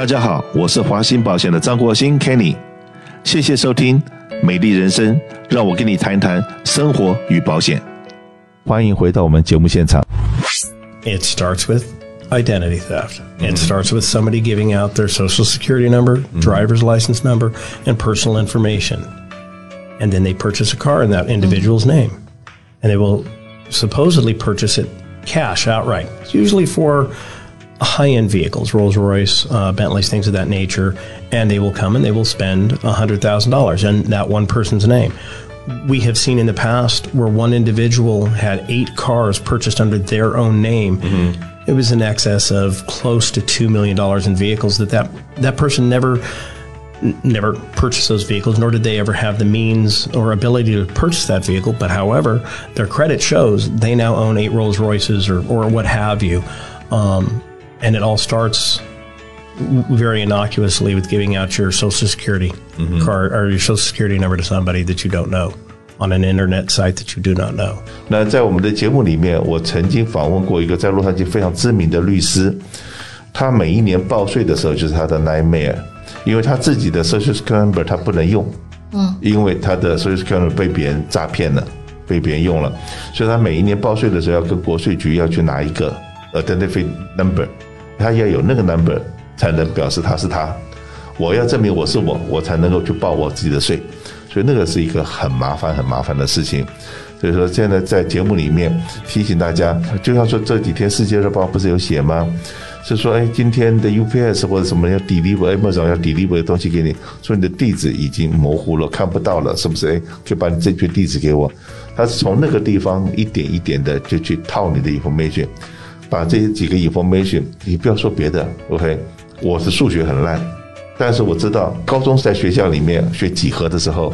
大家好，我是华鑫保险的张国兴 Kenny，谢谢收听《美丽人生》，让我跟你谈谈生活与保险。欢迎回到我们节目现场。 It starts with identity theft. It starts with somebody giving out their social security number, driver's license number, and personal information. And then they purchase a car in that individual's name. And they will supposedly purchase it cash outright. It's usually for high end vehicles, Rolls Royce, uh, Bentleys, things of that nature. And they will come and they will spend $100,000 in that one person's name. We have seen in the past where one individual had eight cars purchased under their own name. It was in excess of close to $2 million in vehicles that that, that person never never purchased those vehicles, nor did they ever have the means or ability to purchase that vehicle. But however, their credit shows they now own eight Rolls Royces or, or what have you. Um, and it all starts w- very innocuously with giving out your social security card or your social security number to somebody that you don't know on an internet site that you do not know. 那在我们的节目里面，我曾经访问过一个在洛杉矶非常知名的律师，他每一年报税的时候就是他的 nightmare，因为他自己的 social security number 他不能用，嗯，因为他的 social security number 被别人诈骗了，被别人用了，所以他每一年报税的时候要跟国税局要去拿一个 identity number， 他要有那个 number 才能表示他是他。我要证明我是我，我才能够去报我自己的税，所以那个是一个很麻烦、很麻烦的事情。所以说，现在在节目里面提醒大家，就像说这几天《世界日报》不是有写吗？是说，哎，今天的 UPS 或者什么要 deliver Amazon 要 deliver 的东西给你，说你的地址已经模糊了，看不到了，是不是？哎，可以把你正确地址给我。他是从那个地方一点一点的就去套你的 information，把这几个 information，你不要说别的，OK，我是数学很烂。但是我知道，高中在学校里面学几何的时候，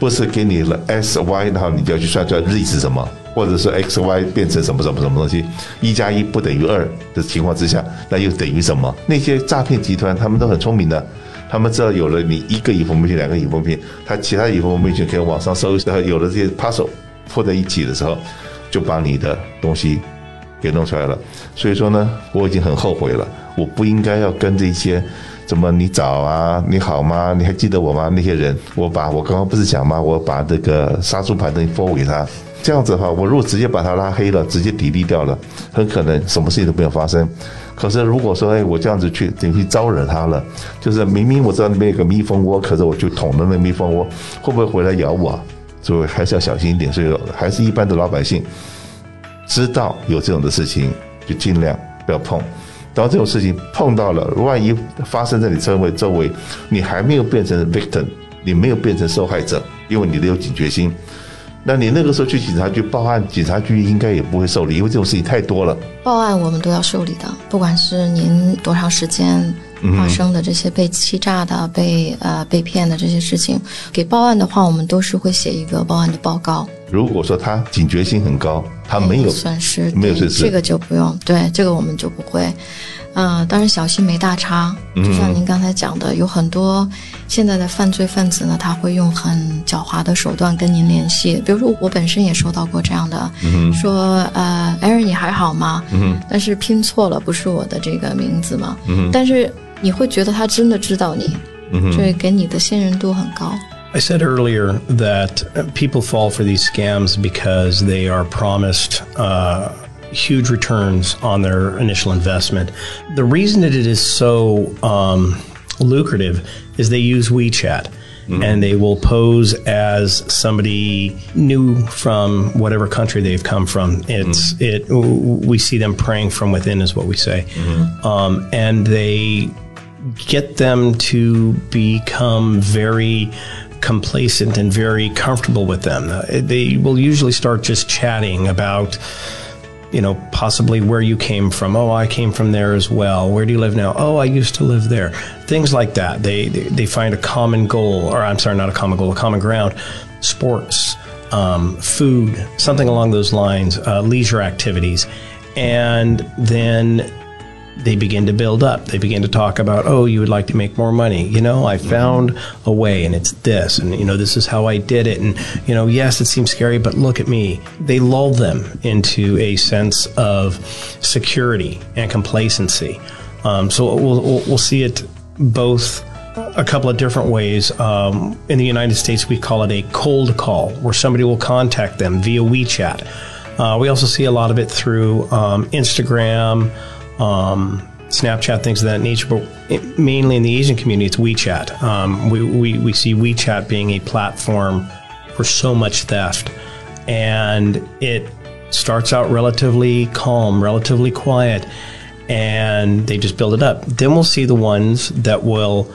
不是给你了 x y，然后你就要去算出来 z 是什么，或者是 x y 变成什么什么什么东西，一加一不等于二的情况之下，那又等于什么？那些诈骗集团他们都很聪明的，他们知道有了你一个 information，两个 information，他其他 information 可以网上搜，然后有了这些 puzzle 铺在一起的时候，就把你的东西给弄出来了。所以说呢，我已经很后悔了，我不应该要跟这些。怎么你早啊？你好吗？你还记得我吗？那些人，我把我刚刚不是讲吗？我把这个杀猪盘东西 forward 给他，这样子的话，我如果直接把他拉黑了，直接抵力掉了，很可能什么事情都没有发生。可是如果说，哎，我这样子去等于去招惹他了，就是明明我知道那边有个蜜蜂窝，可是我就捅了那蜜蜂窝，会不会回来咬我？所以还是要小心一点。所以还是一般的老百姓知道有这种的事情，就尽量不要碰。然后这种事情碰到了，万一发生在你周围周围，你还没有变成 victim，你没有变成受害者，因为你的有警觉心，那你那个时候去警察局报案，警察局应该也不会受理，因为这种事情太多了。报案我们都要受理的，不管是您多长时间发生的这些被欺诈的、被呃被骗的这些事情，给报案的话，我们都是会写一个报案的报告。如果说他警觉性很高，他没有损失，没有损失这个就不用，对这个我们就不会。嗯，当然小心没大差。就像您刚才讲的，有很多现在的犯罪分子呢，他会用很狡猾的手段跟您联系。比如说，我本身也收到过这样的，说呃，艾瑞你还好吗？但是拼错了，不是我的这个名字嘛。但是你会觉得他真的知道你，这给你的信任度很高。I said earlier that uh, people fall for these scams because they are promised uh, huge returns on their initial investment. The reason that it is so um, lucrative is they use WeChat. And they will pose as somebody new from whatever country they've come from. It's it. We see them praying from within, is what we say, um, and they get them to become very complacent and very comfortable with them. Uh, They will usually start just chatting about, you know, possibly where you came from. Oh, I came from there as well. Where do you live now? Oh, I used to live there. Things like that. They they, they find a common goal, or I'm sorry, not a common goal, a common ground. Sports, um, food, something along those lines, uh, leisure activities, and then they begin to build up. They begin to talk about, oh, you would like to make more money. You know, I found a way and it's this, and you know, this is how I did it. And, you know, yes, it seems scary, but look at me. They lull them into a sense of security and complacency. Um, so we'll, we'll, we'll see it both a couple of different ways. Um, in the United States, we call it a cold call, where somebody will contact them via WeChat. Uh, we also see a lot of it through um, Instagram, um, Snapchat, things of that nature. But it, mainly in the Asian community, it's WeChat. Um, we, we, we see WeChat being a platform for so much theft. And it starts out relatively calm, relatively quiet, and they just build it up. Then we'll see the ones that will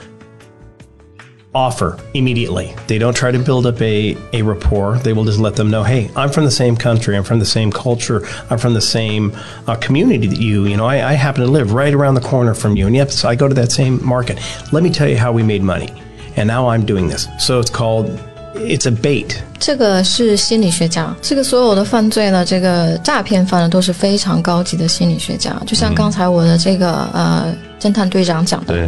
offer immediately. They don't try to build up a, a rapport. They will just let them know, hey, I'm from the same country. I'm from the same culture. I'm from the same uh, community that you. You know, I, I, happen to live right around the corner from you. And yes, I go to that same market. Let me tell you how we made money. And now I'm doing this. So it's called It's a bait。这个是心理学家。这个所有的犯罪呢，这个诈骗犯呢，都是非常高级的心理学家。就像刚才我的这个、嗯、呃侦探队长讲的。对。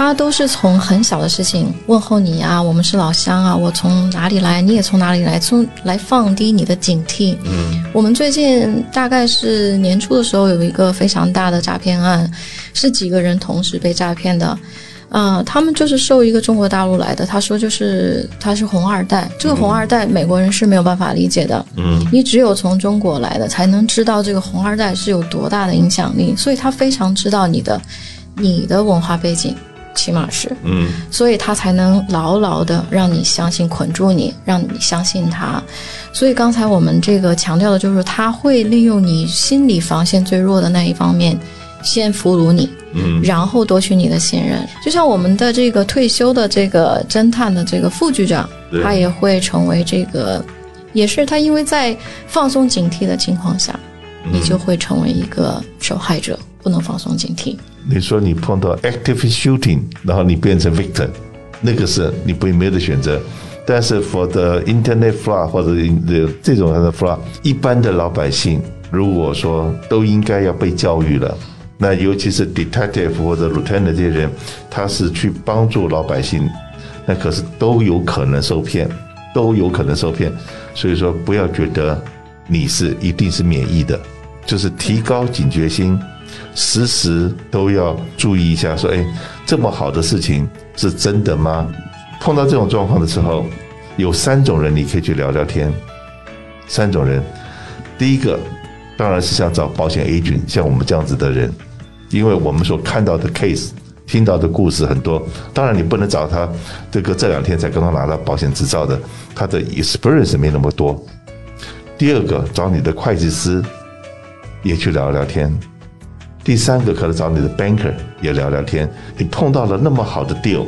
他都是从很小的事情问候你啊，我们是老乡啊，我从哪里来，你也从哪里来，从来放低你的警惕。嗯，我们最近大概是年初的时候有一个非常大的诈骗案，是几个人同时被诈骗的。呃，他们就是受一个中国大陆来的，他说就是他是红二代，这个红二代美国人是没有办法理解的。嗯，你只有从中国来的才能知道这个红二代是有多大的影响力，所以他非常知道你的你的文化背景。起码是，嗯，所以他才能牢牢的让你相信，捆住你，让你相信他。所以刚才我们这个强调的就是，他会利用你心理防线最弱的那一方面，先俘虏你，嗯，然后夺取你的信任。就像我们的这个退休的这个侦探的这个副局长，他也会成为这个，也是他因为在放松警惕的情况下，你就会成为一个受害者，不能放松警惕。你说你碰到 active shooting，然后你变成 victim，那个是你不没有的选择。但是 for the internet fraud 或者这种的 fraud，一般的老百姓如果说都应该要被教育了。那尤其是 detective 或者 lieutenant 这些人，他是去帮助老百姓，那可是都有可能受骗，都有可能受骗。所以说不要觉得你是一定是免疫的，就是提高警觉心。时时都要注意一下，说：“哎，这么好的事情是真的吗？”碰到这种状况的时候，有三种人你可以去聊聊天。三种人，第一个当然是想找保险 agent，像我们这样子的人，因为我们所看到的 case、听到的故事很多。当然，你不能找他这个这两天才刚刚拿到保险执照的，他的 experience 没那么多。第二个，找你的会计师也去聊聊天。第三个可能找你的 banker 也聊聊天。你碰到了那么好的 deal，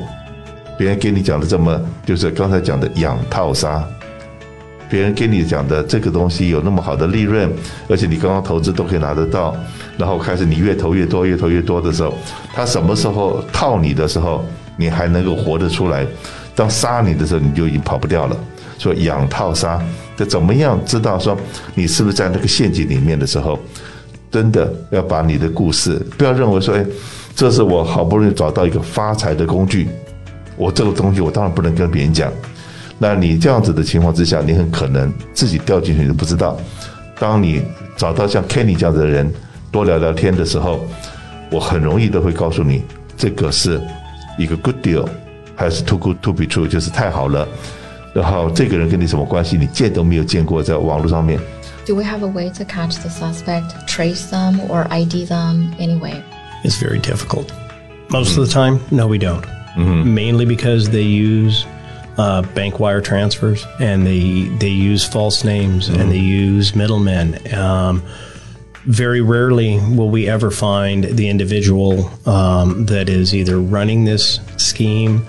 别人给你讲的这么就是刚才讲的养套杀，别人给你讲的这个东西有那么好的利润，而且你刚刚投资都可以拿得到，然后开始你越投越多，越投越多的时候，他什么时候套你的时候，你还能够活得出来？当杀你的时候，你就已经跑不掉了。说养套杀，这怎么样知道说你是不是在那个陷阱里面的时候？真的要把你的故事，不要认为说，哎，这是我好不容易找到一个发财的工具，我这个东西我当然不能跟别人讲。那你这样子的情况之下，你很可能自己掉进去你都不知道。当你找到像 Kenny 这样的人，多聊聊天的时候，我很容易都会告诉你，这个是一个 good deal，还是 too good to be true，就是太好了。然后这个人跟你什么关系，你见都没有见过，在网络上面。Do we have a way to catch the suspect, trace them, or ID them anyway? It's very difficult. Most of the time, no, we don't. Mm-hmm. Mainly because they use uh, bank wire transfers and they they use false names mm-hmm. and they use middlemen. Um, very rarely will we ever find the individual um, that is either running this scheme.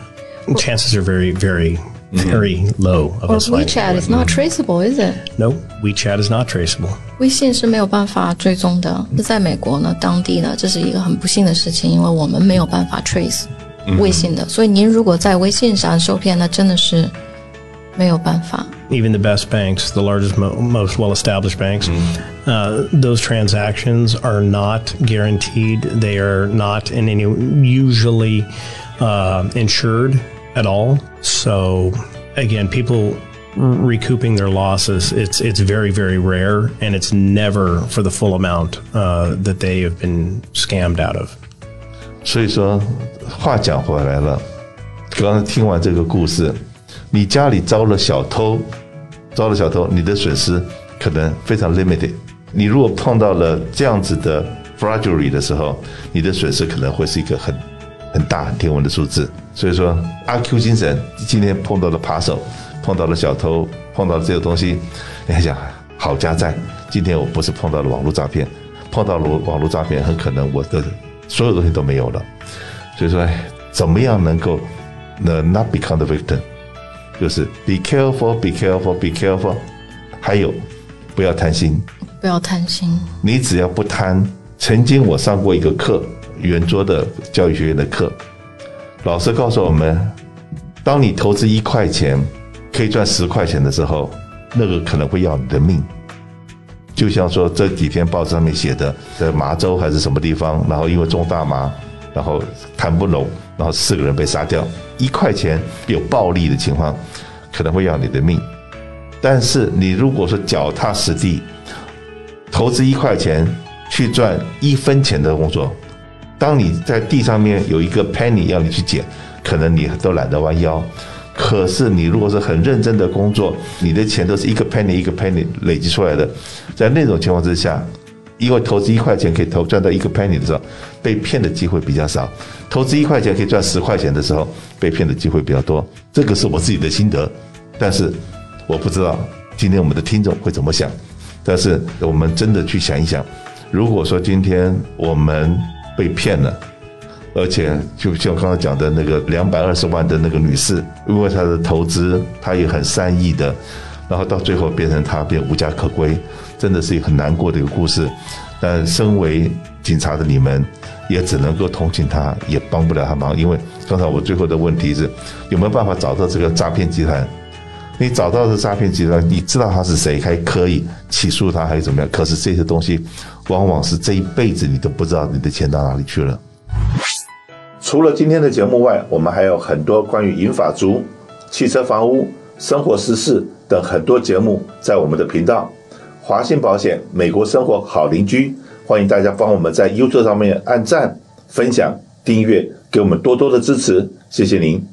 Well, Chances are very, very very low of us WeChat is not traceable, is it? No, WeChat is not traceable. 微信是没有办法追踪的。在美国呢，当地呢，这是一个很不幸的事情，因为我们没有办法 trace 微信的。所以您如果在微信上受骗，那真的是没有办法。Even the best banks, the largest, most well-established banks, uh, those transactions are not guaranteed. They are not in any usually uh, insured at all. So again, people recouping their losses, it's it's very very rare, and it's never for the full amount uh, that they have been scammed out of. 所以说，话讲回来了，刚刚听完这个故事，你家里遭了小偷，遭了小偷，你的损失可能非常 limited。你如果碰到了这样子的 fragility 的时候，你的损失可能会是一个很 很大、很天文的数字。所以说，阿 Q 精神今天碰到了扒手，碰到了小偷，碰到了这个东西，你还想好家在。今天我不是碰到了网络诈骗，碰到了网络诈骗，很可能我的所有东西都没有了。所以说，怎么样能够呢 not become the victim？就是 be careful，be careful，be careful。还有，不要贪心。不要贪心。你只要不贪。曾经我上过一个课，圆桌的教育学院的课。老师告诉我们，当你投资一块钱可以赚十块钱的时候，那个可能会要你的命。就像说这几天报纸上面写的，在麻州还是什么地方，然后因为种大麻，然后谈不拢，然后四个人被杀掉。一块钱有暴力的情况，可能会要你的命。但是你如果说脚踏实地，投资一块钱去赚一分钱的工作。当你在地上面有一个 penny 要你去捡，可能你都懒得弯腰。可是你如果是很认真的工作，你的钱都是一个 penny 一个 penny 累积出来的。在那种情况之下，因为投资一块钱可以投赚到一个 penny 的时候，被骗的机会比较少；投资一块钱可以赚十块钱的时候，被骗的机会比较多。这个是我自己的心得，但是我不知道今天我们的听众会怎么想。但是我们真的去想一想，如果说今天我们被骗了，而且就像刚才讲的那个两百二十万的那个女士，因为她的投资，她也很善意的，然后到最后变成她变无家可归，真的是一个很难过的一个故事。但身为警察的你们，也只能够同情她，也帮不了她忙。因为刚才我最后的问题是，有没有办法找到这个诈骗集团？你找到的诈骗集团，你知道他是谁，还可以起诉他，还是怎么样？可是这些东西，往往是这一辈子你都不知道你的钱到哪里去了。除了今天的节目外，我们还有很多关于银法族、汽车、房屋、生活时事等很多节目在我们的频道华信保险美国生活好邻居，欢迎大家帮我们在 YouTube 上面按赞、分享、订阅，给我们多多的支持，谢谢您。